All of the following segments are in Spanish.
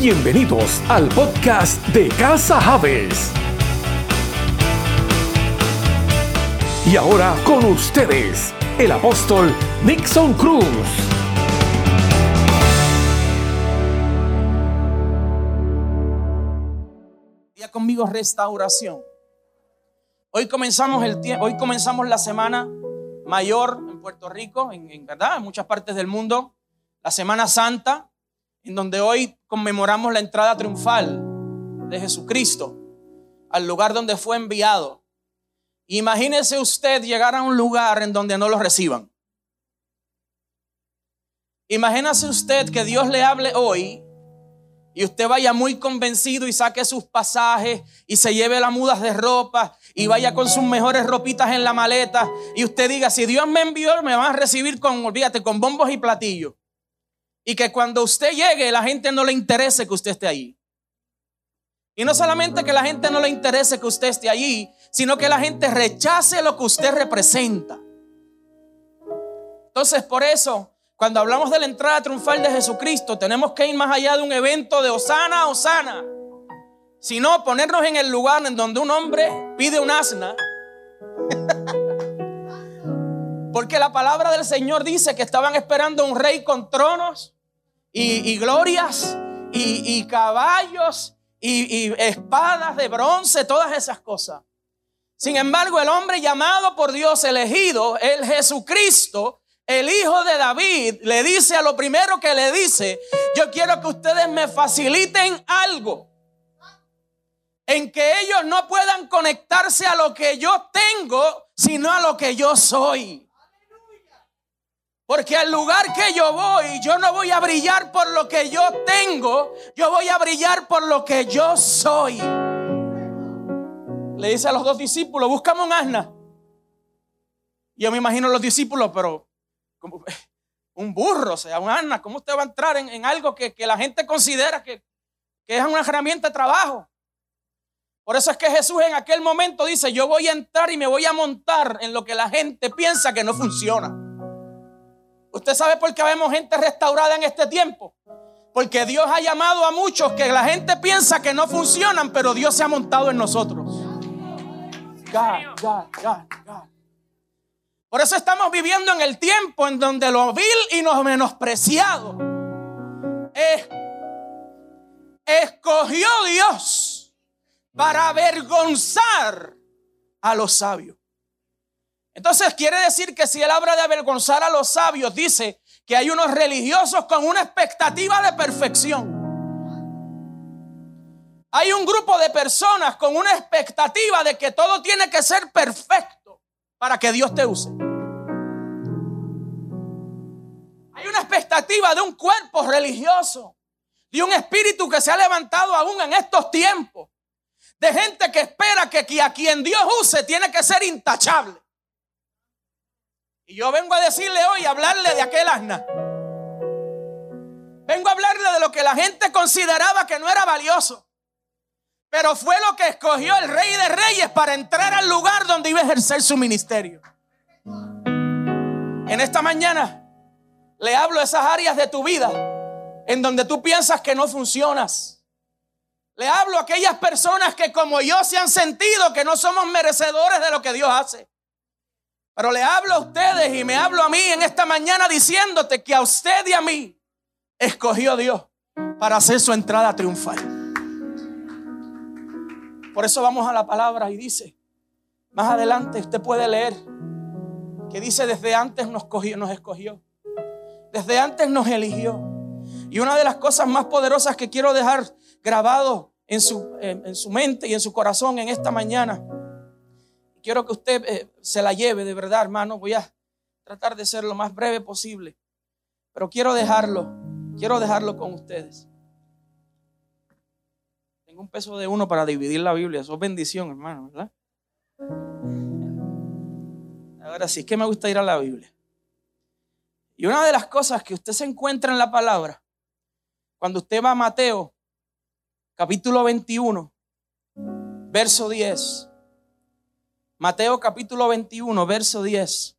Bienvenidos al podcast de Casa Javes. Y ahora con ustedes, el apóstol Nixon Cruz. Ya conmigo restauración. Hoy comenzamos el hoy comenzamos la semana mayor en Puerto Rico, en, en verdad, en muchas partes del mundo, la Semana Santa, en donde hoy conmemoramos la entrada triunfal de Jesucristo al lugar donde fue enviado. Imagínese usted llegar a un lugar en donde no lo reciban. Imagínese usted que Dios le hable hoy y usted vaya muy convencido y saque sus pasajes y se lleve las mudas de ropa y vaya con sus mejores ropitas en la maleta y usted diga, si Dios me envió, me van a recibir con, olvídate, con bombos y platillos. Y que cuando usted llegue, la gente no le interese que usted esté allí. Y no solamente que la gente no le interese que usted esté allí, sino que la gente rechace lo que usted representa. Entonces, por eso, cuando hablamos de la entrada triunfal de Jesucristo, tenemos que ir más allá de un evento de Osana, Osana, sino ponernos en el lugar en donde un hombre pide un asna. Porque la palabra del Señor dice que estaban esperando un rey con tronos y, glorias y, caballos y, espadas de bronce, todas esas cosas. Sin embargo, el hombre llamado por Dios, elegido, el Jesucristo, el hijo de David, le dice a lo primero que le dice, yo quiero que ustedes me faciliten algo en que ellos no puedan conectarse a lo que yo tengo, sino a lo que yo soy. Porque al lugar que yo voy, yo no voy a brillar por lo que yo tengo, yo voy a brillar por lo que yo soy. Le dice a los dos discípulos, buscamos un asna. Yo me imagino los discípulos, pero un burro, o sea, un asna. ¿Cómo usted va a entrar en, algo que, la gente considera que, que es una herramienta de trabajo? Por eso es que Jesús en aquel momento dice, yo voy a entrar y me voy a montar en lo que la gente piensa que no funciona. ¿Usted sabe por qué vemos gente restaurada en este tiempo? Porque Dios ha llamado a muchos que la gente piensa que no funcionan, pero Dios se ha montado en nosotros. Por eso estamos viviendo en el tiempo en donde lo vil y lo menospreciado escogió Dios para avergonzar a los sabios. Entonces quiere decir que si él habla de avergonzar a los sabios, dice que hay unos religiosos con una expectativa de perfección. Hay un grupo de personas con una expectativa de que todo tiene que ser perfecto para que Dios te use. Hay una expectativa de un cuerpo religioso, de un espíritu que se ha levantado aún en estos tiempos, de gente que espera que a quien Dios use tiene que ser intachable. Y yo vengo a decirle hoy, a hablarle de aquel asna. Vengo a hablarle de lo que la gente consideraba que no era valioso. Pero fue lo que escogió el rey de reyes para entrar al lugar donde iba a ejercer su ministerio. En esta mañana le hablo de esas áreas de tu vida en donde tú piensas que no funcionas. Le hablo a aquellas personas que como yo se han sentido que no somos merecedores de lo que Dios hace. Pero le hablo a ustedes y me hablo a mí en esta mañana diciéndote que a usted y a mí escogió Dios para hacer su entrada triunfal. Por eso vamos a la palabra y dice, más adelante usted puede leer que dice desde antes nos, nos escogió, desde antes nos eligió. Y una de las cosas más poderosas que quiero dejar grabado en su, en su mente y en su corazón en esta mañana quiero que usted eh, se la lleve de verdad, hermano. Voy a tratar de ser lo más breve posible. Pero quiero dejarlo, quiero dejarlo con ustedes. Tengo un peso de uno para dividir la Biblia. Eso es bendición, hermano, ¿verdad? Ahora sí, es que me gusta ir a la Biblia. Y una de las cosas que usted se encuentra en la palabra, cuando usted va a Mateo, capítulo 21, verso 10, Mateo capítulo 21, verso 10.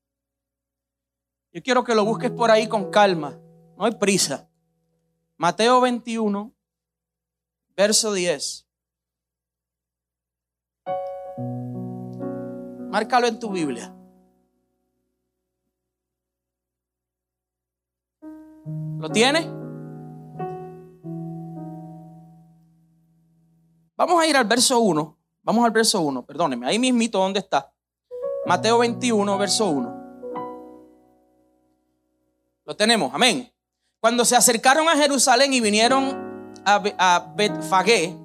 Yo quiero que lo busques por ahí con calma, no hay prisa. Mateo 21, verso 10. Márcalo en tu Biblia. ¿Lo tiene? Vamos a ir al verso 1. Vamos al verso 1, perdóneme. Ahí mismito, ¿dónde está? Mateo 21, verso 1. Lo tenemos, amén. Cuando se acercaron a Jerusalén y vinieron a, a Betfagé,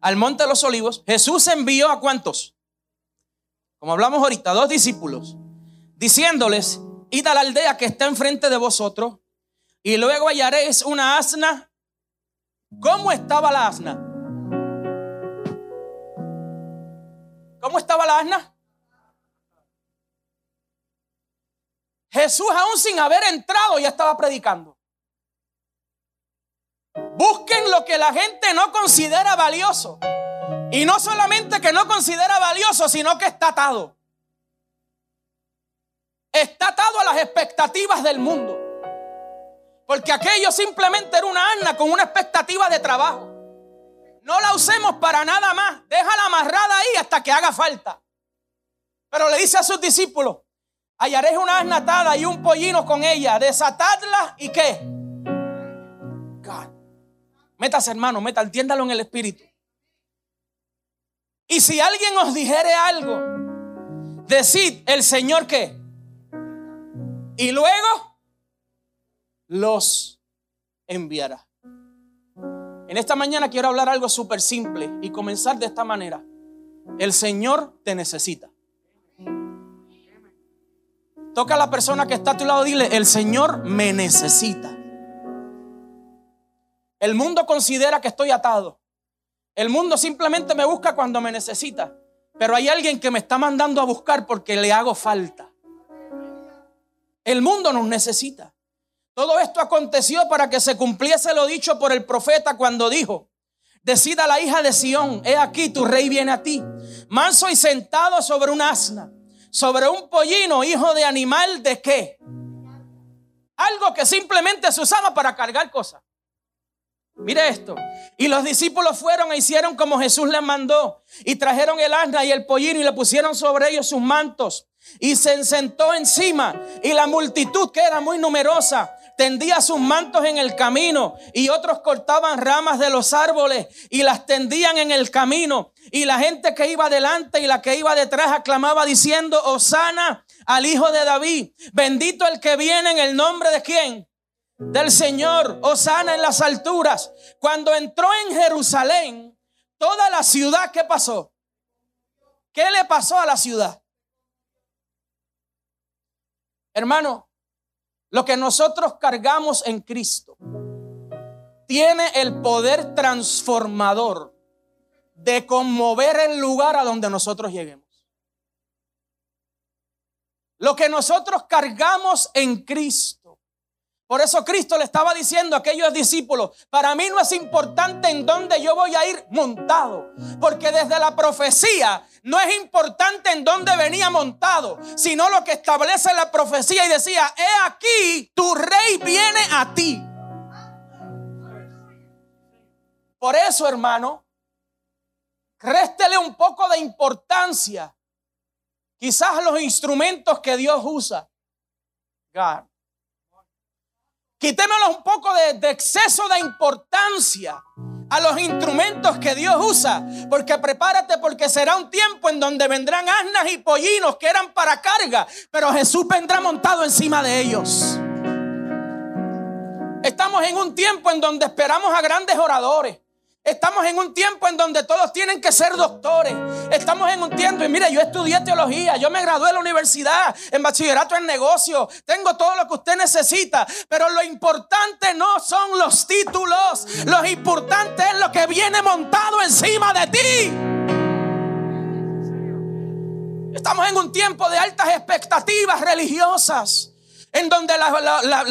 al monte de los olivos, Jesús envió a cuántos? Como hablamos ahorita, dos discípulos, diciéndoles, id a la aldea que está enfrente de vosotros, y luego hallaréis una asna. ¿Cómo estaba la asna? ¿Cómo estaba la asna? Jesús aún sin haber entrado ya estaba predicando. Busquen lo que la gente no considera valioso. Y no solamente que no considera valioso, sino que está atado. Está atado a las expectativas del mundo. Porque aquello simplemente era una asna con una expectativa de trabajo. No la usemos para nada más. Déjala amarrada ahí hasta que haga falta. Pero le dice a sus discípulos, hallaréis una asna atada y un pollino con ella, desatadla y qué. Métase hermano, meta, entiéndalo en el espíritu. Y si alguien os dijere algo, decid el Señor qué. Y luego los enviará. En esta mañana quiero hablar algo súper simple y comenzar de esta manera. El Señor te necesita. Toca a la persona que está a tu lado, dile, el Señor me necesita. El mundo considera que estoy atado. El mundo simplemente me busca cuando me necesita. Pero hay alguien que me está mandando a buscar porque le hago falta. El mundo nos necesita. Todo esto aconteció para que se cumpliese lo dicho por el profeta cuando dijo, decida la hija de Sión, he aquí tu rey viene a ti, manso y sentado sobre un asna, sobre un pollino, hijo de animal de qué? Algo que simplemente se usaba para cargar cosas. Mire esto. Y los discípulos fueron e hicieron como Jesús les mandó. Y trajeron el asna y el pollino y le pusieron sobre ellos sus mantos. Y se sentó encima. Y la multitud, que era muy numerosa, tendía sus mantos en el camino y otros cortaban ramas de los árboles y las tendían en el camino. Y la gente que iba delante y la que iba detrás aclamaba diciendo, Osana al hijo de David, bendito el que viene en el nombre de quién? Del Señor, Osana en las alturas. Cuando entró en Jerusalén, toda la ciudad, ¿qué pasó? ¿Qué le pasó a la ciudad? Hermano, lo que nosotros cargamos en Cristo tiene el poder transformador de conmover el lugar a donde nosotros lleguemos. Lo que nosotros cargamos en Cristo por eso Cristo le estaba diciendo a aquellos discípulos, para mí no es importante en dónde yo voy a ir montado, porque desde la profecía no es importante en dónde venía montado, sino lo que establece la profecía y decía, he aquí, tu rey viene a ti. Por eso, hermano, réstele un poco de importancia, quizás los instrumentos que Dios usa. God. Quitémosle un poco de, exceso de importancia a los instrumentos que Dios usa. Porque prepárate porque será un tiempo en donde vendrán asnas y pollinos que eran para carga. Pero Jesús vendrá montado encima de ellos. Estamos en un tiempo en donde esperamos a grandes oradores. Estamos en un tiempo en donde todos tienen que ser doctores. Estamos en un tiempo, y mire, yo estudié teología, yo me gradué en la universidad, en bachillerato en negocio, tengo todo lo que usted necesita, pero lo importante no son los títulos, lo importante es lo que viene montado encima de ti. Estamos en un tiempo de altas expectativas religiosas en donde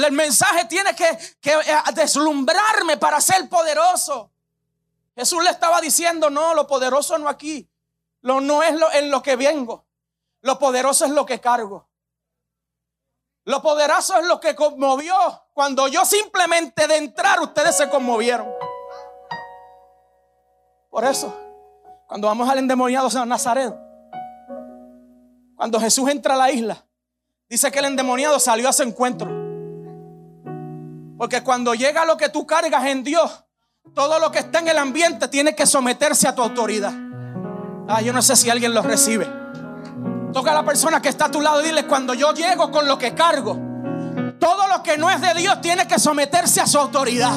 el mensaje tiene que, que eh, deslumbrarme para ser poderoso. Jesús le estaba diciendo, no, lo poderoso no aquí. Lo no es lo, en lo que vengo. Lo poderoso es lo que cargo. Lo poderoso es lo que conmovió. Cuando yo simplemente de entrar, ustedes se conmovieron. Por eso, cuando vamos al endemoniado San Nazaret, cuando Jesús entra a la isla, dice que el endemoniado salió a su encuentro. Porque cuando llega lo que tú cargas en Dios, todo lo que está en el ambiente tiene que someterse a tu autoridad. Ah, yo no sé si alguien lo recibe. Toca a la persona que está a tu lado y dile, cuando yo llego con lo que cargo, todo lo que no es de Dios tiene que someterse a su autoridad.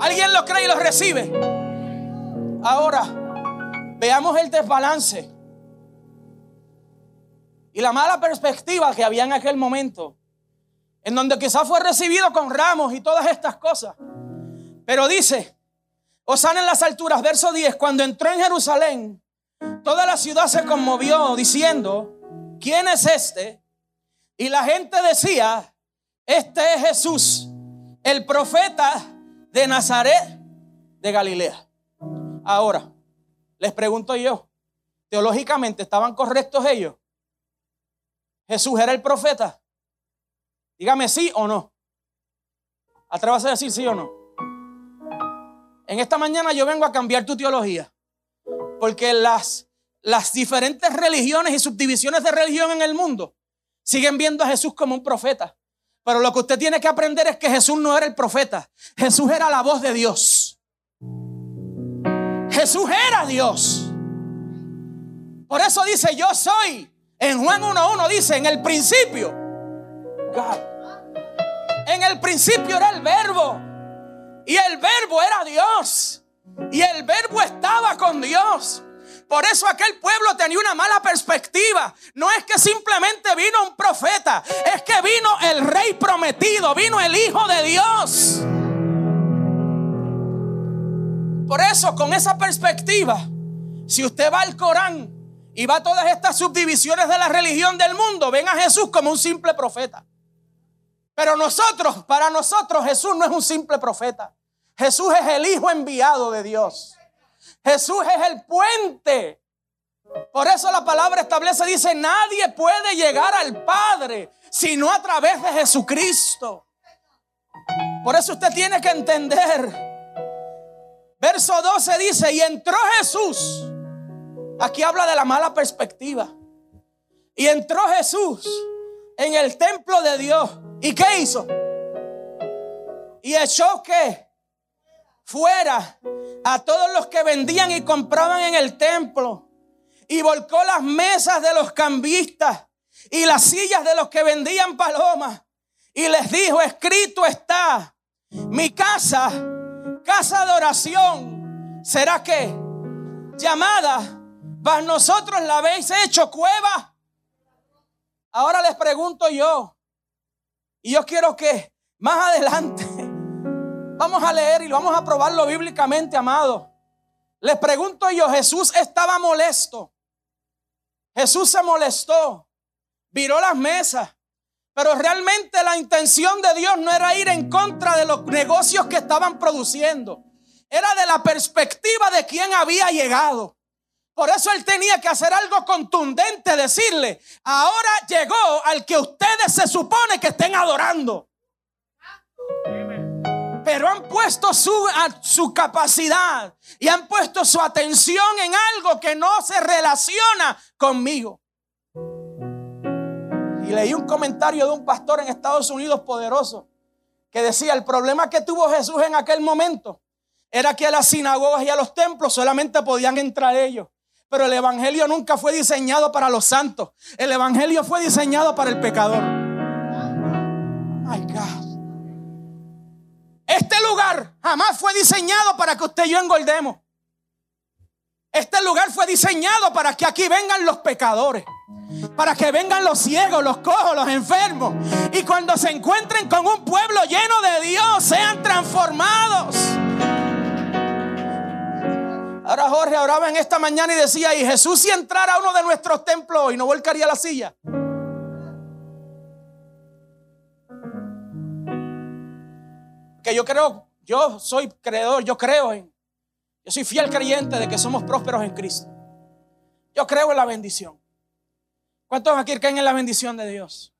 ¿Alguien lo cree y lo recibe? Ahora, veamos el desbalance y la mala perspectiva que había en aquel momento, en donde quizás fue recibido con ramos y todas estas cosas. Pero dice, Osana en las alturas, verso 10, cuando entró en Jerusalén, toda la ciudad se conmovió diciendo, ¿quién es este? Y la gente decía, este es Jesús, el profeta de Nazaret de Galilea. Ahora, les pregunto yo, teológicamente, ¿estaban correctos ellos? Jesús era el profeta. Dígame sí o no. Atrévase a decir sí o no. En esta mañana yo vengo a cambiar tu teología. Porque las, las diferentes religiones y subdivisiones de religión en el mundo siguen viendo a Jesús como un profeta. Pero lo que usted tiene que aprender es que Jesús no era el profeta. Jesús era la voz de Dios. Jesús era Dios. Por eso dice, yo soy en Juan 1.1 dice, en el principio, en el principio era el verbo. Y el verbo era Dios. Y el verbo estaba con Dios. Por eso aquel pueblo tenía una mala perspectiva. No es que simplemente vino un profeta, es que vino el rey prometido, vino el Hijo de Dios. Por eso, con esa perspectiva, si usted va al Corán, y va a todas estas subdivisiones de la religión del mundo, ven a Jesús como un simple profeta. Pero nosotros, para nosotros, Jesús no es un simple profeta. Jesús es el Hijo enviado de Dios. Jesús es el puente. Por eso la palabra establece, dice, nadie puede llegar al Padre sino a través de Jesucristo. Por eso usted tiene que entender. Verso 12 dice, y entró Jesús Aquí habla de la mala perspectiva. Y entró Jesús en el templo de Dios. ¿Y qué hizo? Y echó que fuera a todos los que vendían y compraban en el templo. Y volcó las mesas de los cambistas y las sillas de los que vendían palomas. Y les dijo, escrito está, mi casa, casa de oración, será que llamada para nosotros la habéis hecho cueva. Ahora les pregunto yo, y yo quiero que más adelante vamos a leer y vamos a probarlo bíblicamente, amado. Les pregunto yo, Jesús estaba molesto. Jesús se molestó, viró las mesas, pero realmente la intención de Dios no era ir en contra de los negocios que estaban produciendo. Era de la perspectiva de quien había llegado. Por eso él tenía que hacer algo contundente, decirle, ahora llegó al que ustedes se supone que estén adorando. Pero han puesto su, su capacidad y han puesto su atención en algo que no se relaciona conmigo. Y leí un comentario de un pastor en Estados Unidos poderoso que decía, el problema que tuvo Jesús en aquel momento era que a las sinagogas y a los templos solamente podían entrar ellos. Pero el Evangelio nunca fue diseñado para los santos. El Evangelio fue diseñado para el pecador. My God. Este lugar jamás fue diseñado para que usted y yo engordemos. Este lugar fue diseñado para que aquí vengan los pecadores. Para que vengan los ciegos, los cojos, los enfermos. Y cuando se encuentren con un pueblo lleno de Dios, sean transformados. Ahora Jorge oraba en esta mañana y decía, y Jesús si entrara a uno de nuestros templos y no volcaría la silla. Yo creo, yo soy creedor, yo creo en, yo soy fiel creyente de que somos prósperos en Cristo. Yo creo en la bendición. ¿Cuántos aquí creen en la bendición de Dios?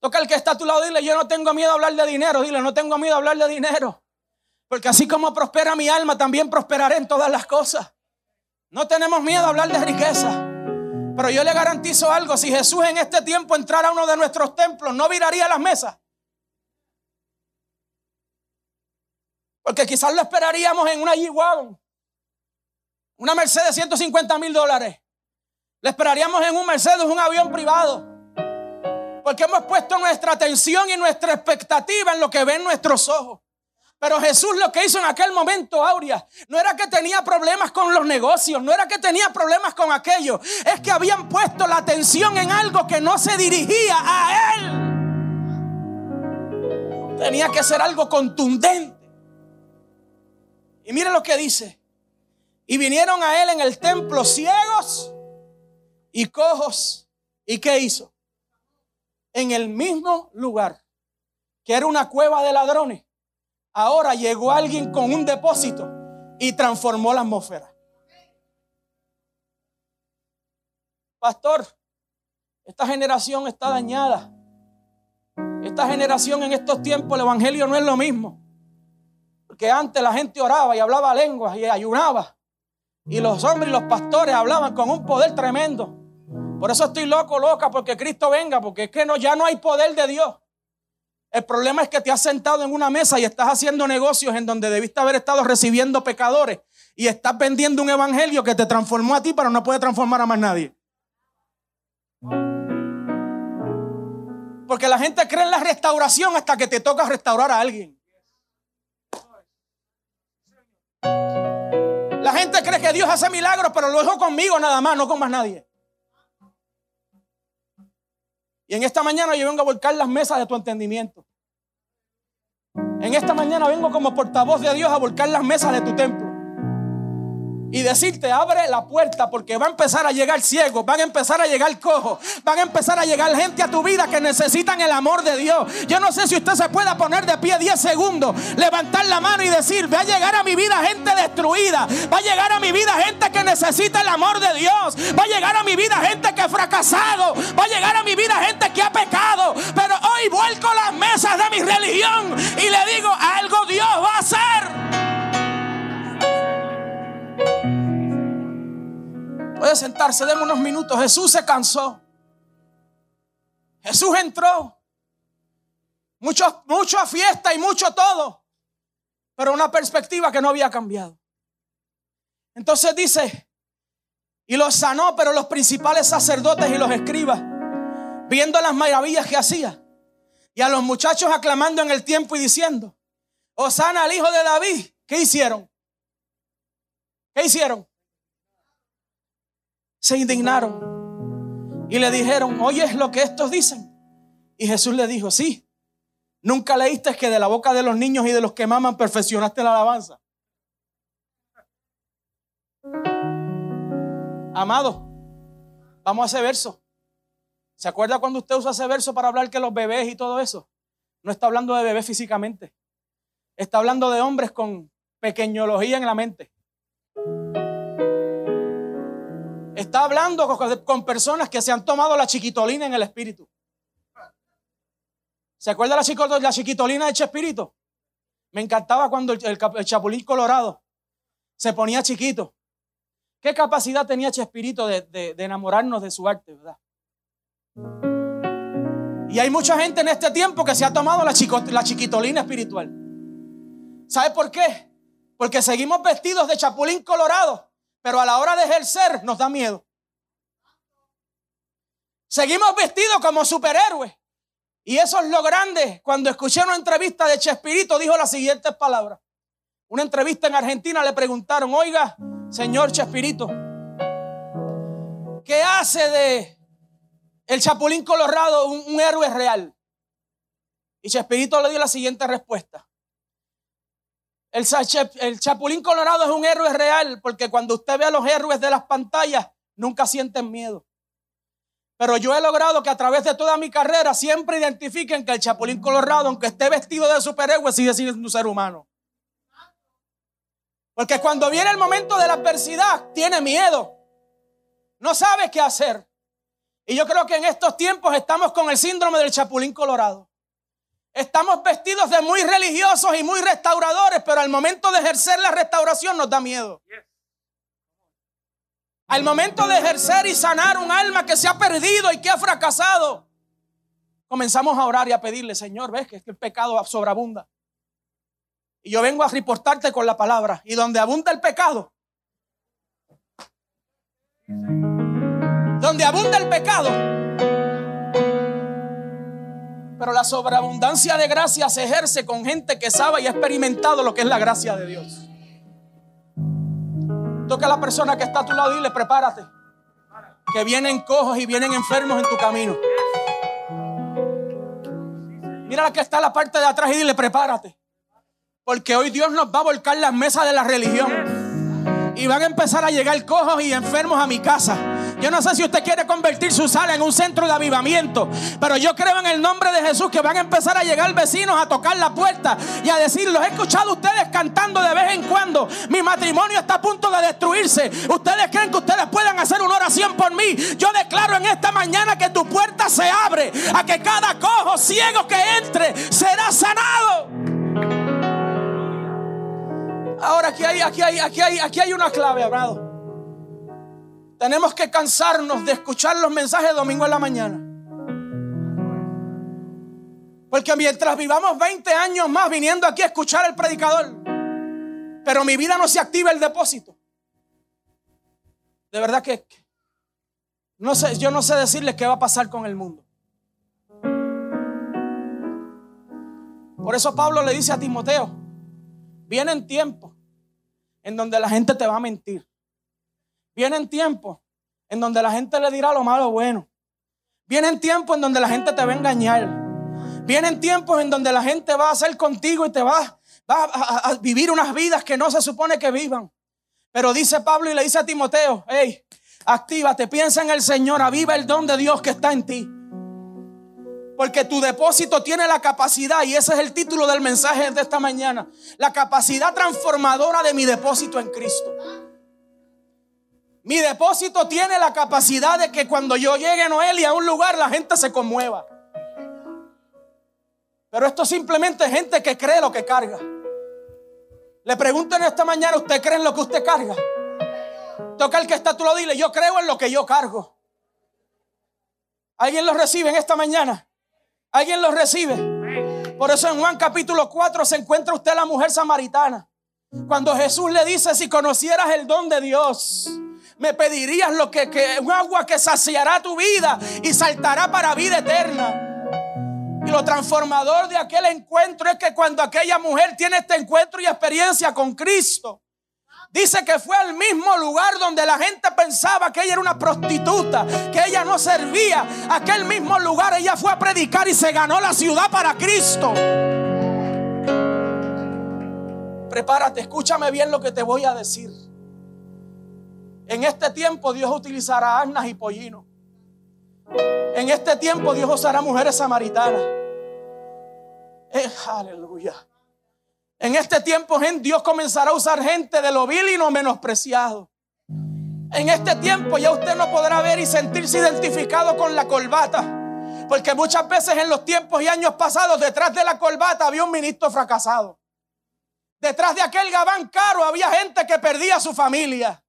Toca el que está a tu lado, dile, yo no tengo miedo a hablar de dinero, dile, no tengo miedo a hablar de dinero. Porque así como prospera mi alma, también prosperaré en todas las cosas. No tenemos miedo a hablar de riqueza. Pero yo le garantizo algo, si Jesús en este tiempo entrara a uno de nuestros templos, no viraría las mesas. Porque quizás lo esperaríamos en una G-Wagon, una Mercedes 150 mil dólares. Le esperaríamos en un Mercedes, un avión privado. Porque hemos puesto nuestra atención y nuestra expectativa en lo que ven nuestros ojos. Pero Jesús lo que hizo en aquel momento, Aurea, no era que tenía problemas con los negocios, no era que tenía problemas con aquello, es que habían puesto la atención en algo que no se dirigía a Él. Tenía que ser algo contundente. Y mire lo que dice. Y vinieron a Él en el templo ciegos y cojos. ¿Y qué hizo? En el mismo lugar, que era una cueva de ladrones Ahora llegó alguien con un depósito y transformó la atmósfera. Pastor, esta generación está dañada. Esta generación en estos tiempos, el Evangelio no es lo mismo. Porque antes la gente oraba y hablaba lenguas y ayunaba. Y los hombres y los pastores hablaban con un poder tremendo. Por eso estoy loco, loca, porque Cristo venga, porque es que no, ya no hay poder de Dios. El problema es que te has sentado en una mesa y estás haciendo negocios en donde debiste haber estado recibiendo pecadores y estás vendiendo un evangelio que te transformó a ti, pero no puede transformar a más nadie. Porque la gente cree en la restauración hasta que te toca restaurar a alguien. La gente cree que Dios hace milagros, pero lo dejo conmigo nada más, no con más nadie. Y en esta mañana yo vengo a volcar las mesas de tu entendimiento. En esta mañana vengo como portavoz de Dios a volcar las mesas de tu templo y decirte, abre la puerta porque va a empezar a llegar ciegos, van a empezar a llegar cojos, van a empezar a llegar gente a tu vida que necesitan el amor de Dios. Yo no sé si usted se pueda poner de pie 10 segundos, levantar la mano y decir, va a llegar a mi vida gente destruida, va a llegar a mi vida gente que necesita el amor de Dios, va a llegar a mi vida gente que ha fracasado, va a llegar a mi vida gente que ha pecado, pero hoy vuelco las mesas de mi religión y le digo, algo Dios va a hacer. Puede sentarse, demos unos minutos. Jesús se cansó. Jesús entró. Mucho, fiesta y mucho todo. Pero una perspectiva que no había cambiado. Entonces dice, y los sanó, pero los principales sacerdotes y los escribas, viendo las maravillas que hacía, y a los muchachos aclamando en el tiempo y diciendo, Osana al hijo de David, ¿qué hicieron? ¿Qué hicieron? Se indignaron y le dijeron, ¿oyes lo que estos dicen? Y Jesús le dijo, sí, nunca leíste que de la boca de los niños y de los que maman perfeccionaste la alabanza. Amado, vamos a ese verso. ¿Se acuerda cuando usted usa ese verso para hablar que los bebés y todo eso? No está hablando de bebés físicamente. Está hablando de hombres con pequeñología en la mente. Está hablando con personas que se han tomado la chiquitolina en el espíritu. ¿Se acuerda la, chiquitolina de Chespirito? Me encantaba cuando el, chapulín colorado se ponía chiquito. ¿Qué capacidad tenía Chespirito de, enamorarnos de su arte, verdad? Y hay mucha gente en este tiempo que se ha tomado la, la chiquitolina espiritual. ¿Sabe por qué? Porque seguimos vestidos de chapulín colorado pero a la hora de ejercer nos da miedo. Seguimos vestidos como superhéroes. Y eso es lo grande. Cuando escuché una entrevista de Chespirito, dijo las siguientes palabras. Una entrevista en Argentina le preguntaron, oiga, señor Chespirito, ¿qué hace de el Chapulín Colorado un, un héroe real? Y Chespirito le dio la siguiente respuesta. El, Chapulín Colorado es un héroe real porque cuando usted ve a los héroes de las pantallas, nunca sienten miedo. Pero yo he logrado que a través de toda mi carrera siempre identifiquen que el Chapulín Colorado, aunque esté vestido de superhéroe, sigue siendo un ser humano. Porque cuando viene el momento de la adversidad, tiene miedo. No sabe qué hacer. Y yo creo que en estos tiempos estamos con el síndrome del Chapulín Colorado. Estamos vestidos de muy religiosos y muy restauradores, pero al momento de ejercer la restauración nos da miedo. Al momento de ejercer y sanar un alma que se ha perdido y que ha fracasado, comenzamos a orar y a pedirle, Señor, ves que el pecado sobreabunda. Y yo vengo a reportarte con la palabra. Y donde abunda el pecado, donde abunda el pecado, pero la sobreabundancia de gracia se ejerce con gente que sabe y ha experimentado lo que es la gracia de Dios. Toca a la persona que está a tu lado y dile, prepárate. Que vienen cojos y vienen enfermos en tu camino. Mira la que está en la parte de atrás y dile, prepárate. Porque hoy Dios nos va a volcar las mesas de la religión. Y van a empezar a llegar cojos y enfermos a mi casa. Yo no sé si usted quiere convertir su sala en un centro de avivamiento, pero yo creo en el nombre de Jesús que van a empezar a llegar vecinos a tocar la puerta y a decir, los he escuchado ustedes cantando de vez en cuando, mi matrimonio está a punto de destruirse. ¿Ustedes creen que ustedes puedan hacer una oración por mí? Yo declaro en esta mañana que tu puerta se abre, a que cada cojo ciego que entre será sanado. Ahora aquí hay, aquí hay, aquí hay, aquí hay una clave, amado. Tenemos que cansarnos de escuchar los mensajes domingo en la mañana. Porque mientras vivamos 20 años más viniendo aquí a escuchar al predicador, pero mi vida no se activa el depósito. De verdad que no sé, yo no sé decirles qué va a pasar con el mundo. Por eso Pablo le dice a Timoteo, vienen tiempos en donde la gente te va a mentir. Vienen tiempos en donde la gente le dirá lo malo bueno. Vienen tiempos en donde la gente te va a engañar. Vienen tiempos en donde la gente va a hacer contigo y te va, a, vivir unas vidas que no se supone que vivan. Pero dice Pablo y le dice a Timoteo, hey, actívate, piensa en el Señor, aviva el don de Dios que está en ti. Porque tu depósito tiene la capacidad, y ese es el título del mensaje de esta mañana, la capacidad transformadora de mi depósito en Cristo. Mi depósito tiene la capacidad de que cuando yo llegue a Noelia a un lugar la gente se conmueva. Pero esto simplemente es gente que cree lo que carga. Le pregunto en esta mañana, ¿usted cree en lo que usted carga? Toca el que está tú lo dile, yo creo en lo que yo cargo. ¿Alguien lo recibe en esta mañana? ¿Alguien lo recibe? Por eso en Juan capítulo 4 se encuentra usted la mujer samaritana. Cuando Jesús le dice, si conocieras el don de Dios me pedirías lo que, que un agua que saciará tu vida y saltará para vida eterna. Y lo transformador de aquel encuentro es que cuando aquella mujer tiene este encuentro y experiencia con Cristo, dice que fue al mismo lugar donde la gente pensaba que ella era una prostituta, que ella no servía. Aquel mismo lugar ella fue a predicar y se ganó la ciudad para Cristo. Prepárate, escúchame bien lo que te voy a decir. En este tiempo Dios utilizará asnas y pollinos. En este tiempo Dios usará mujeres samaritanas. Eh, aleluya. En este tiempo Dios comenzará a usar gente de lo vil y no menospreciado. En este tiempo ya usted no podrá ver y sentirse identificado con la corbata. Porque muchas veces en los tiempos y años pasados detrás de la corbata había un ministro fracasado. Detrás de aquel gabán caro había gente que perdía su familia.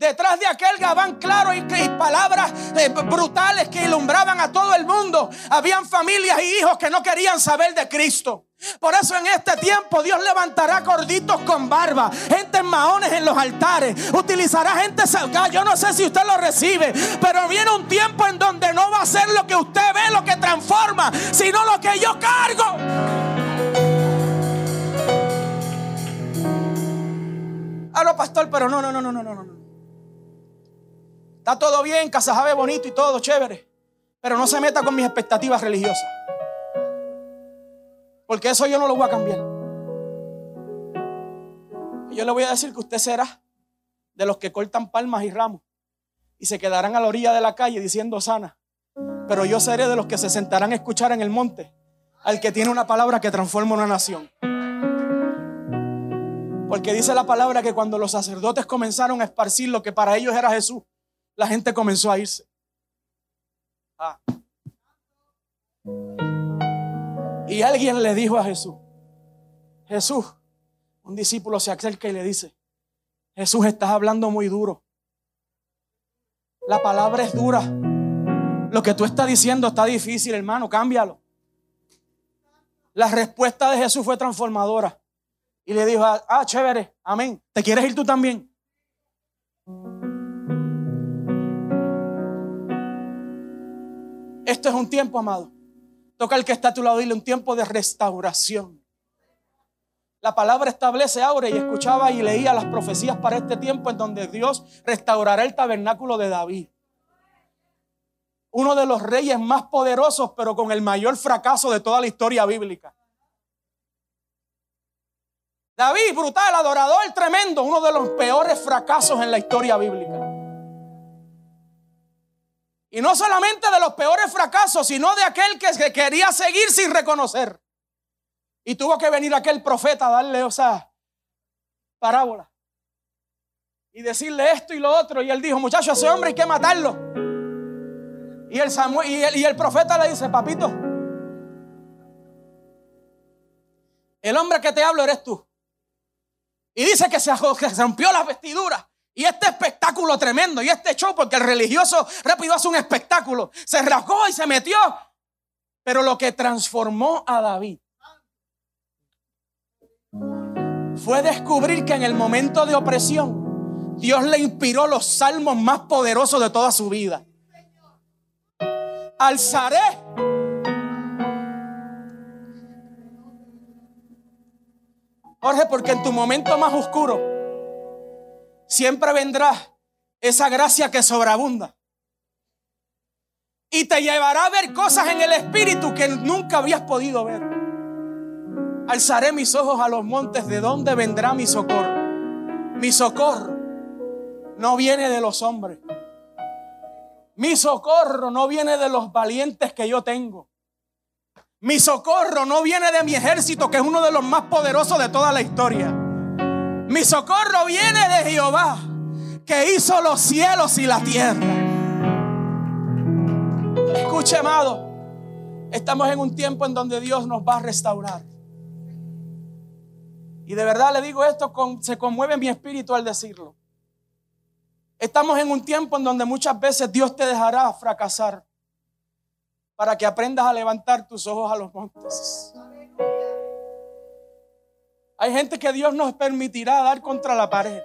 Detrás de aquel gabán claro y, palabras eh, brutales que ilumbraban a todo el mundo, habían familias y hijos que no querían saber de Cristo. Por eso en este tiempo Dios levantará gorditos con barba, gente en maones en los altares, utilizará gente salgada. Yo no sé si usted lo recibe, pero viene un tiempo en donde no va a ser lo que usted ve lo que transforma, sino lo que yo cargo. Ah, no, pastor, pero no, no, no, no, no, no. Está todo bien, Casajave bonito y todo, chévere. Pero no se meta con mis expectativas religiosas. Porque eso yo no lo voy a cambiar. Yo le voy a decir que usted será de los que cortan palmas y ramos y se quedarán a la orilla de la calle diciendo sana. Pero yo seré de los que se sentarán a escuchar en el monte al que tiene una palabra que transforma una nación. Porque dice la palabra que cuando los sacerdotes comenzaron a esparcir lo que para ellos era Jesús, la gente comenzó a irse. Ah. Y alguien le dijo a Jesús, Jesús, un discípulo se acerca y le dice, Jesús, estás hablando muy duro. La palabra es dura. Lo que tú estás diciendo está difícil, hermano, cámbialo. La respuesta de Jesús fue transformadora. Y le dijo, ah, chévere, amén. ¿Te quieres ir tú también? Esto es un tiempo, amado. Toca el que está a tu lado, dile un tiempo de restauración. La palabra establece ahora y escuchaba y leía las profecías para este tiempo en donde Dios restaurará el tabernáculo de David. Uno de los reyes más poderosos, pero con el mayor fracaso de toda la historia bíblica. David, brutal, adorador, tremendo, uno de los peores fracasos en la historia bíblica. Y no solamente de los peores fracasos, sino de aquel que quería seguir sin reconocer. Y tuvo que venir aquel profeta a darle esa parábola. Y decirle esto y lo otro. Y él dijo, muchachos, ese hombre hay que matarlo. Y el, Samuel, y, el, profeta le dice, papito, el hombre que te hablo eres tú. Y dice que se, rompió la vestidura. Y este espectáculo tremendo, y este show, porque el religioso rápido hace un espectáculo, se rasgó y se metió. Pero lo que transformó a David fue descubrir que en el momento de opresión, Dios le inspiró los salmos más poderosos de toda su vida. Alzaré. Jorge, porque en tu momento más oscuro siempre vendrá esa gracia que sobreabunda. Y te llevará a ver cosas en el espíritu que nunca habías podido ver. Alzaré mis ojos a los montes, ¿de dónde vendrá mi socorro? Mi socorro no viene de los hombres. Mi socorro no viene de los valientes que yo tengo. Mi socorro no viene de mi ejército, que es uno de los más poderosos de toda la historia. Mi socorro viene de Jehová, que hizo los cielos y la tierra. Escuche, amado, estamos en un tiempo en donde Dios nos va a restaurar. Y de verdad le digo esto, se conmueve mi espíritu al decirlo. Estamos en un tiempo en donde muchas veces Dios te dejará fracasar para que aprendas a levantar tus ojos a los montes. Hay gente que Dios nos permitirá dar contra la pared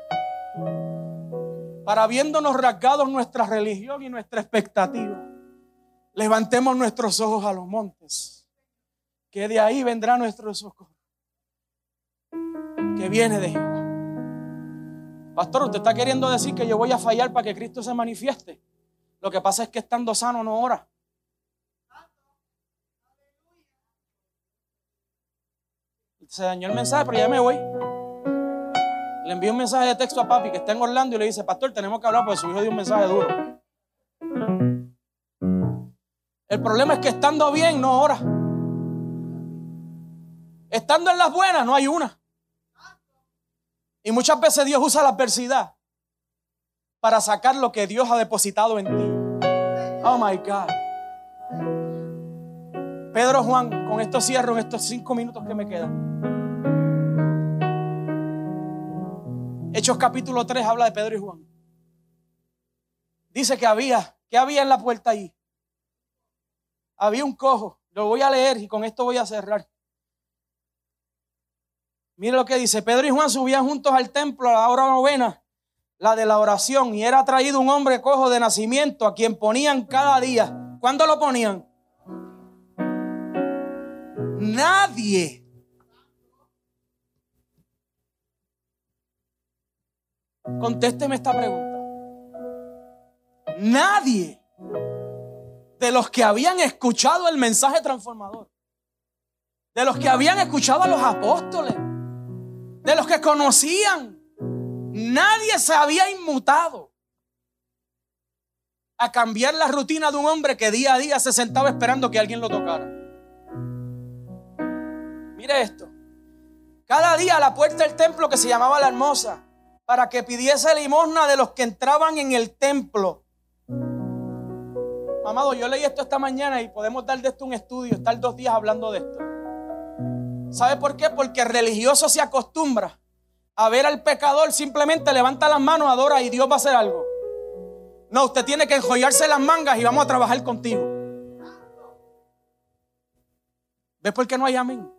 para viéndonos rasgados nuestra religión y nuestra expectativa. Levantemos nuestros ojos a los montes, que de ahí vendrá nuestro socorro que viene de Jehová. Pastor, usted está queriendo decir que yo voy a fallar para que Cristo se manifieste. Lo que pasa es que estando sano no ora. Se dañó el mensaje, pero ya me voy. Le envío un mensaje de texto a papi que está en Orlando y le dice, pastor, tenemos que hablar porque su hijo dio un mensaje duro. El problema es que estando bien no ora. Estando en las buenas no hay una. Y muchas veces Dios usa la adversidad para sacar lo que Dios ha depositado en ti. Oh my God. Pedro Juan, con esto cierro en estos cinco minutos que me quedan. Hechos capítulo 3 habla de Pedro y Juan. Dice que había, que había en la puerta ahí. Había un cojo. Lo voy a leer y con esto voy a cerrar. Mire lo que dice, Pedro y Juan subían juntos al templo a la hora novena, la de la oración, y era traído un hombre cojo de nacimiento a quien ponían cada día. ¿Cuándo lo ponían? Nadie. Contésteme esta pregunta. Nadie de los que habían escuchado el mensaje transformador, de los que habían escuchado a los apóstoles, de los que conocían. Nadie se había inmutado a cambiar la rutina de un hombre que día a día se sentaba esperando que alguien lo tocara. Mire esto. Cada día a la puerta del templo que se llamaba la hermosa, para que pidiese limosna de los que entraban en el templo. Amado, yo leí esto esta mañana y podemos dar de esto un estudio, estar dos días hablando de esto. ¿Sabe por qué? Porque el religioso se acostumbra a ver al pecador, simplemente levanta las manos, adora y Dios va a hacer algo. No, usted tiene que enjollarse las mangas y vamos a trabajar contigo. ¿Ves por qué no hay amén?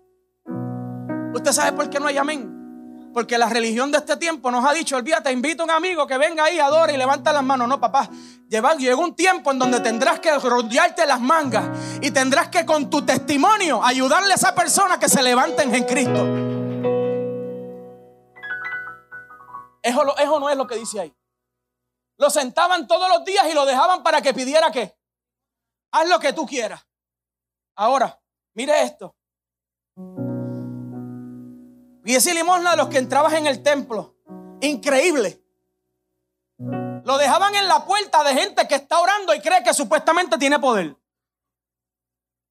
¿Usted sabe por qué no hay amén? Porque la religión de este tiempo nos ha dicho, olvídate, invita a un amigo que venga ahí, adore y levanta las manos. No, papá, llegó un tiempo en donde tendrás que rodearte las mangas y tendrás que con tu testimonio ayudarle a esa persona que se levanten en Cristo. Eso, eso no es lo que dice ahí. Lo sentaban todos los días y lo dejaban para que pidiera qué. Haz lo que tú quieras. Ahora, mire esto. Y ese limosna de los que entrabas en el templo. Increíble. Lo dejaban en la puerta de gente que está orando y cree que supuestamente tiene poder.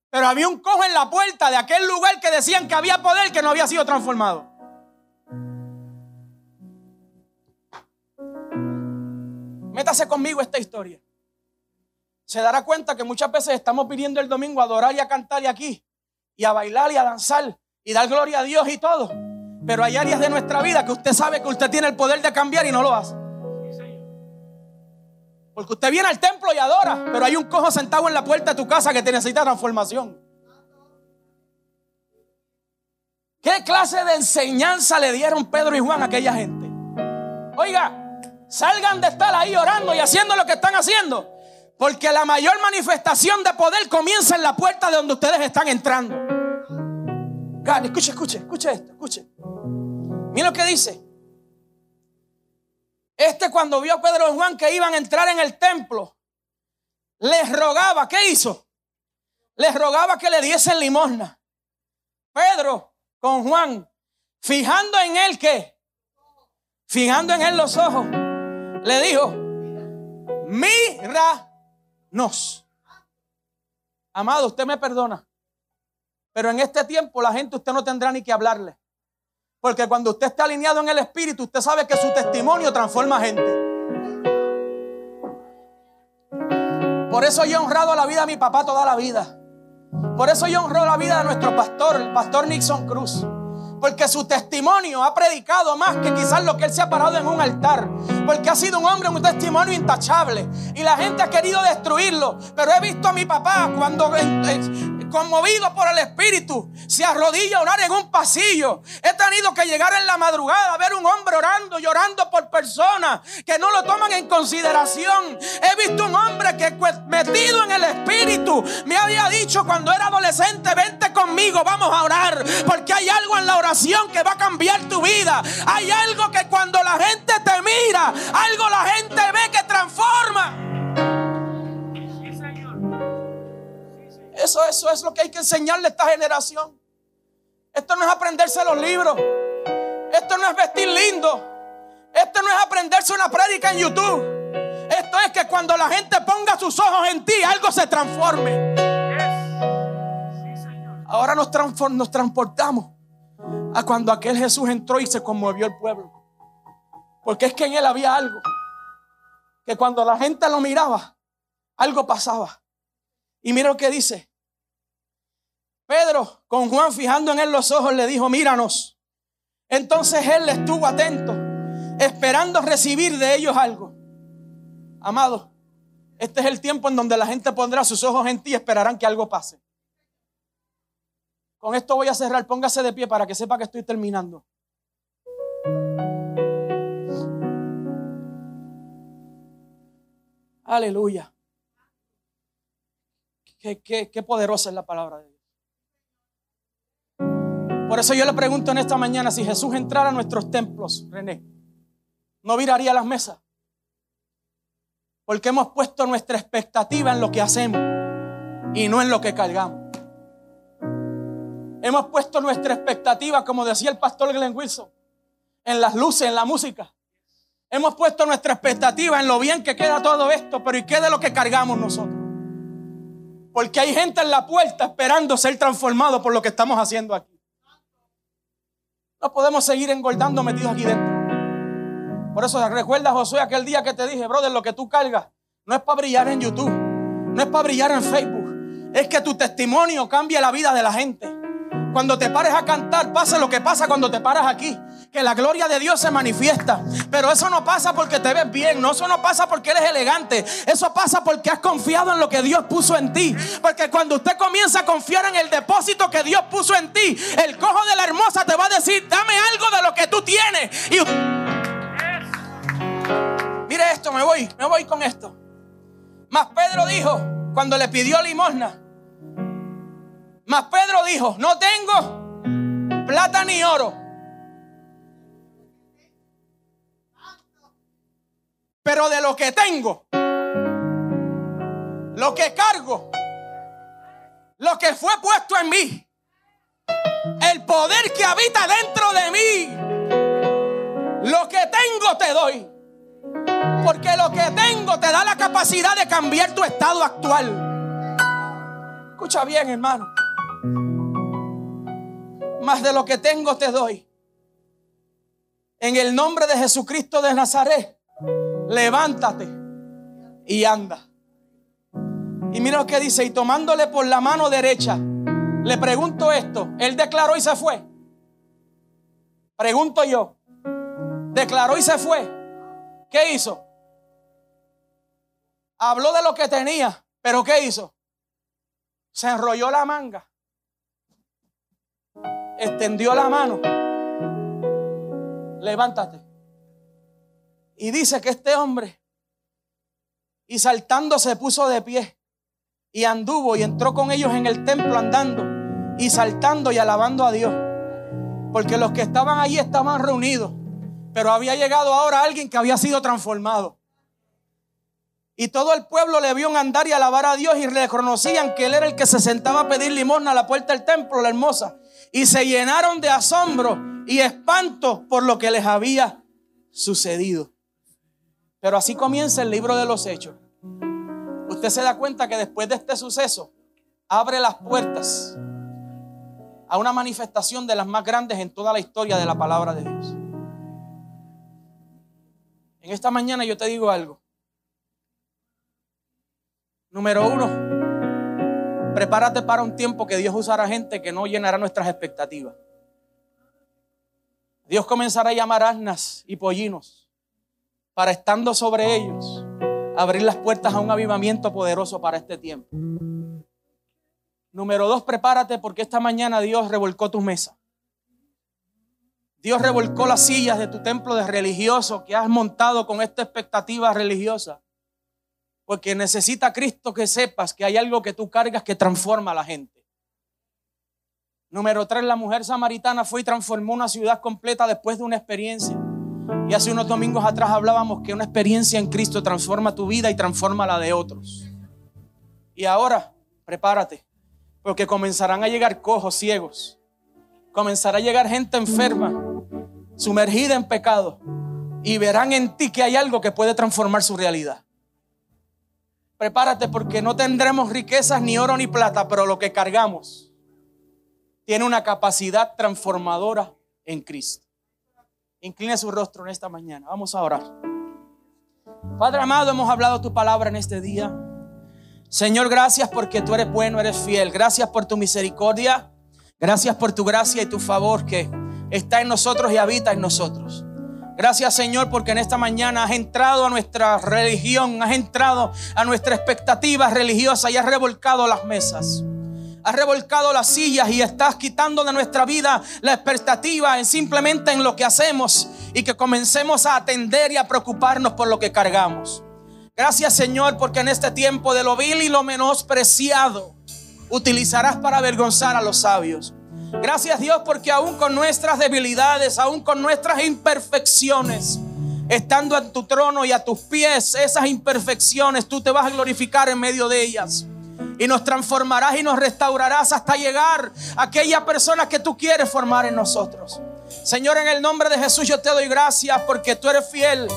Pero había un cojo en la puerta de aquel lugar que decían que había poder que no había sido transformado. Métase conmigo esta historia. Se dará cuenta que muchas veces estamos pidiendo el domingo a adorar y a cantar y aquí, y a bailar y a danzar y dar gloria a Dios y todo. Pero hay áreas de nuestra vida que usted sabe que usted tiene el poder de cambiar y no lo hace. Porque usted viene al templo y adora, pero hay un cojo sentado en la puerta de tu casa que te necesita transformación. ¿Qué clase de enseñanza le dieron Pedro y Juan a aquella gente? Oiga, Salgan de estar ahí orando y haciendo lo que están haciendo. Porque la mayor manifestación de poder comienza en la puerta de donde ustedes están entrando. escuche, escuche, escuche esto, escuche. Mira lo que dice. Este cuando vio a Pedro y Juan que iban a entrar en el templo, les rogaba, ¿qué hizo? Les rogaba que le diesen limosna. Pedro con Juan, fijando en él que, fijando en él los ojos, le dijo, míranos. Amado, usted me perdona. Pero en este tiempo la gente usted no tendrá ni que hablarle. Porque cuando usted está alineado en el Espíritu, usted sabe que su testimonio transforma gente. Por eso yo he honrado la vida de mi papá toda la vida. Por eso yo honro la vida de nuestro pastor, el pastor Nixon Cruz. Porque su testimonio ha predicado más que quizás lo que él se ha parado en un altar. Porque ha sido un hombre, un testimonio intachable. Y la gente ha querido destruirlo. Pero he visto a mi papá cuando conmovido por el Espíritu, se arrodilla a orar en un pasillo. He tenido que llegar en la madrugada a ver un hombre orando, llorando por personas que no lo toman en consideración. He visto un hombre que metido en el Espíritu me había dicho cuando era adolescente, vente conmigo, vamos a orar, porque hay algo en la oración que va a cambiar tu vida. Hay algo que cuando la gente te mira, algo la gente ve que transforma. Eso, eso es lo que hay que enseñarle a esta generación. Esto no es aprenderse los libros. Esto no es vestir lindo. Esto no es aprenderse una prédica en YouTube. Esto es que cuando la gente ponga sus ojos en ti, algo se transforme. Ahora nos, nos transportamos a cuando aquel Jesús entró y se conmovió el pueblo. Porque es que en él había algo. Que cuando la gente lo miraba, algo pasaba. Y mira lo que dice. Pedro, con Juan fijando en él los ojos, le dijo, míranos. Entonces él estuvo atento, esperando recibir de ellos algo. Amado, este es el tiempo en donde la gente pondrá sus ojos en ti y esperarán que algo pase. Con esto voy a cerrar. Póngase de pie para que sepa que estoy terminando. Aleluya. Qué, poderosa es la palabra de Dios. Por eso yo le pregunto en esta mañana, si Jesús entrara a nuestros templos, René, ¿no viraría las mesas? Porque hemos puesto nuestra expectativa en lo que hacemos y no en lo que cargamos. Hemos puesto nuestra expectativa, como decía el pastor Glenn Wilson, en las luces, en la música. Hemos puesto nuestra expectativa en lo bien que queda todo esto, pero ¿y qué de lo que cargamos nosotros? Porque hay gente en la puerta esperando ser transformado por lo que estamos haciendo aquí. No podemos seguir engordando metidos aquí dentro. Por eso recuerda, Josué, aquel día que te dije, brother, lo que tú cargas no es para brillar en YouTube, no es para brillar en Facebook. Es que tu testimonio cambie la vida de la gente. Cuando te pares a cantar, pase lo que pasa cuando te paras aquí. Que la gloria de Dios se manifiesta. Pero eso no pasa porque te ves bien. No, eso no pasa porque eres elegante. Eso pasa porque has confiado en lo que Dios puso en ti. Porque cuando usted comienza a confiar en el depósito que Dios puso en ti, el cojo de la hermosa te va a decir, dame algo de lo que tú tienes. Y... Mire esto, me voy, me voy con esto. Mas Pedro dijo, cuando le pidió limosna, mas Pedro dijo, no tengo plata ni oro. Pero de lo que tengo, lo que cargo, lo que fue puesto en mí, el poder que habita dentro de mí, lo que tengo te doy. Porque lo que tengo te da la capacidad de cambiar tu estado actual. Escucha bien, hermano más de lo que tengo te doy. En el nombre de Jesucristo de Nazaret, levántate y anda. Y mira lo que dice, y tomándole por la mano derecha, le pregunto esto, él declaró y se fue. Pregunto yo, declaró y se fue. ¿Qué hizo? Habló de lo que tenía, pero ¿qué hizo? Se enrolló la manga extendió la mano. Levántate. Y dice que este hombre, y saltando se puso de pie, y anduvo y entró con ellos en el templo andando, y saltando y alabando a Dios. Porque los que estaban allí estaban reunidos, pero había llegado ahora alguien que había sido transformado. Y todo el pueblo le vio andar y alabar a Dios y reconocían que él era el que se sentaba a pedir limosna a la puerta del templo, la hermosa y se llenaron de asombro y espanto por lo que les había sucedido. Pero así comienza el libro de los hechos. Usted se da cuenta que después de este suceso abre las puertas a una manifestación de las más grandes en toda la historia de la palabra de Dios. En esta mañana yo te digo algo. Número uno, Prepárate para un tiempo que Dios usará gente que no llenará nuestras expectativas. Dios comenzará a llamar asnas y pollinos para estando sobre ellos, abrir las puertas a un avivamiento poderoso para este tiempo. Número dos, prepárate porque esta mañana Dios revolcó tu mesa. Dios revolcó las sillas de tu templo de religioso que has montado con esta expectativa religiosa. Porque necesita Cristo que sepas que hay algo que tú cargas que transforma a la gente. Número tres, la mujer samaritana fue y transformó una ciudad completa después de una experiencia. Y hace unos domingos atrás hablábamos que una experiencia en Cristo transforma tu vida y transforma la de otros. Y ahora, prepárate, porque comenzarán a llegar cojos ciegos. Comenzará a llegar gente enferma, sumergida en pecado. Y verán en ti que hay algo que puede transformar su realidad. Prepárate porque no tendremos riquezas ni oro ni plata, pero lo que cargamos tiene una capacidad transformadora en Cristo. Incline su rostro en esta mañana. Vamos a orar. Padre amado, hemos hablado tu palabra en este día. Señor, gracias porque tú eres bueno, eres fiel. Gracias por tu misericordia. Gracias por tu gracia y tu favor que está en nosotros y habita en nosotros. Gracias Señor porque en esta mañana has entrado a nuestra religión, has entrado a nuestra expectativa religiosa y has revolcado las mesas. Has revolcado las sillas y estás quitando de nuestra vida la expectativa en simplemente en lo que hacemos y que comencemos a atender y a preocuparnos por lo que cargamos. Gracias Señor porque en este tiempo de lo vil y lo menospreciado utilizarás para avergonzar a los sabios. Gracias Dios porque aún con nuestras debilidades, aún con nuestras imperfecciones, estando en tu trono y a tus pies, esas imperfecciones, tú te vas a glorificar en medio de ellas. Y nos transformarás y nos restaurarás hasta llegar a aquella persona que tú quieres formar en nosotros. Señor, en el nombre de Jesús yo te doy gracias porque tú eres fiel.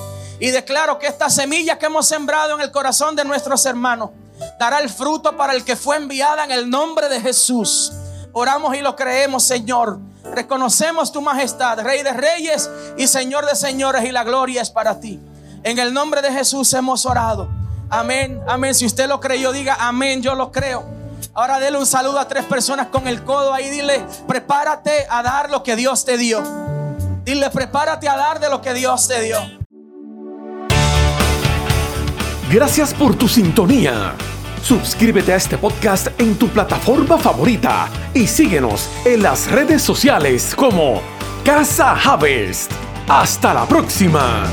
Y declaro que esta semilla que hemos sembrado en el corazón de nuestros hermanos dará el fruto para el que fue enviada en el nombre de Jesús. Oramos y lo creemos, Señor. Reconocemos tu majestad, Rey de reyes y Señor de señores, y la gloria es para ti. En el nombre de Jesús hemos orado. Amén, amén. Si usted lo creyó, diga amén, yo lo creo. Ahora dele un saludo a tres personas con el codo ahí. Dile, prepárate a dar lo que Dios te dio. Dile, prepárate a dar de lo que Dios te dio. Gracias por tu sintonía. Suscríbete a este podcast en tu plataforma favorita y síguenos en las redes sociales como Casa Harvest. Hasta la próxima.